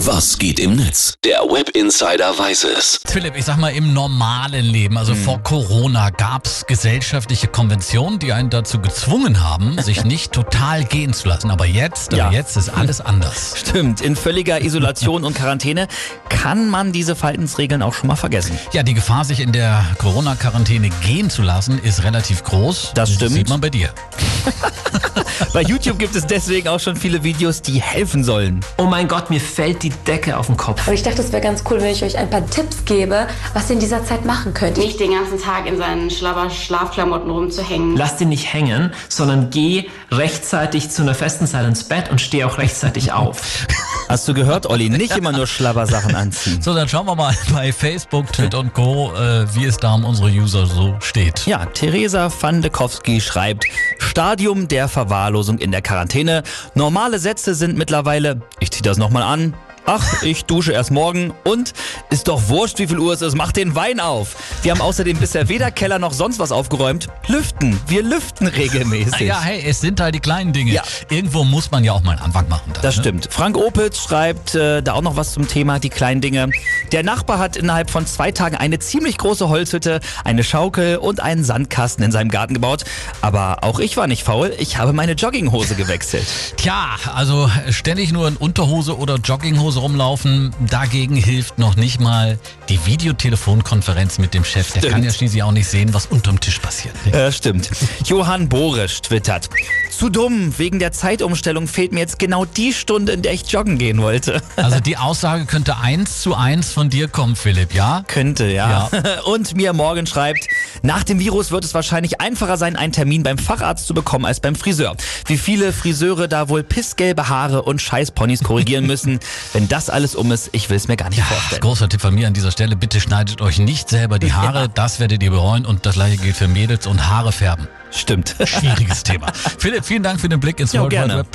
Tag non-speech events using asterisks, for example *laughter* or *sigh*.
Was geht im Netz? Der Web Insider weiß es. Philipp, ich sag mal, im normalen Leben, also vor Corona, gab's gesellschaftliche Konventionen, die einen dazu gezwungen haben, *laughs* sich nicht total gehen zu lassen. Aber jetzt, Ja. aber jetzt ist alles anders. *laughs* Stimmt, in völliger Isolation und Quarantäne kann man diese Verhaltensregeln auch schon mal vergessen. Ja, die Gefahr, sich in der Corona-Quarantäne gehen zu lassen, ist relativ groß. Das stimmt. sieht man bei dir. *laughs* Bei YouTube gibt es deswegen auch schon viele Videos, die helfen sollen. Oh mein Gott, mir fällt die Decke auf den Kopf. Und ich dachte, es wäre ganz cool, wenn ich euch ein paar Tipps gebe, was ihr in dieser Zeit machen könnt. nicht den ganzen Tag in seinen schlabber Schlafklamotten rumzuhängen. Lass den nicht hängen, sondern geh rechtzeitig zu einer festen Zeit ins Bett und steh auch rechtzeitig auf. *laughs* Hast du gehört, Olli? Nicht immer nur Schlabbersachen anziehen. So, dann schauen wir mal *laughs* bei Facebook, Twitter und Co., äh, wie es da um unsere User so steht. Ja, Theresa Fandekowski schreibt, Stadium der Verwahrlosung in der Quarantäne. Normale Sätze sind mittlerweile, ich zieh das nochmal an, Ach, ich dusche erst morgen und ist doch wurscht, wie viel Uhr es ist, mach den Wein auf. Wir haben außerdem bisher weder Keller noch sonst was aufgeräumt. Lüften, wir lüften regelmäßig. Ah, ja, hey, es sind halt die kleinen Dinge. Ja. Irgendwo muss man ja auch mal einen Anfang machen. Dann, Das ne? stimmt. Frank Opitz schreibt äh, da auch noch was zum Thema die kleinen Dinge. Der Nachbar hat innerhalb von zwei Tagen eine ziemlich große Holzhütte, eine Schaukel und einen Sandkasten in seinem Garten gebaut. Aber auch ich war nicht faul. Ich habe meine Jogginghose gewechselt. Tja, also ständig nur in Unterhose oder Jogginghose rumlaufen, dagegen hilft noch nicht mal die Videotelefonkonferenz mit dem Chef. Der Stimmt. kann ja schließlich auch nicht sehen, was unterm Tisch passiert. Äh, stimmt. Johann Borisch twittert. Zu dumm. Wegen der Zeitumstellung fehlt mir jetzt genau die Stunde, in der ich joggen gehen wollte. *laughs* Also die Aussage könnte eins zu eins von dir kommen, Philipp, ja? Könnte, ja. *laughs* Und mir morgen schreibt, nach dem Virus wird es wahrscheinlich einfacher sein, einen Termin beim Facharzt zu bekommen als beim Friseur. Wie viele Friseure da wohl pissgelbe Haare und Scheißponys korrigieren *laughs* müssen. Wenn das alles um ist, ich will es mir gar nicht vorstellen. Großer Tipp von mir an dieser Stelle, bitte schneidet euch nicht selber die Haare, das werdet ihr bereuen und das gleiche gilt für Mädels und Haare färben. Stimmt. Schwieriges Thema. Philipp, vielen Dank für den Blick ins Jo, World Wide. Web.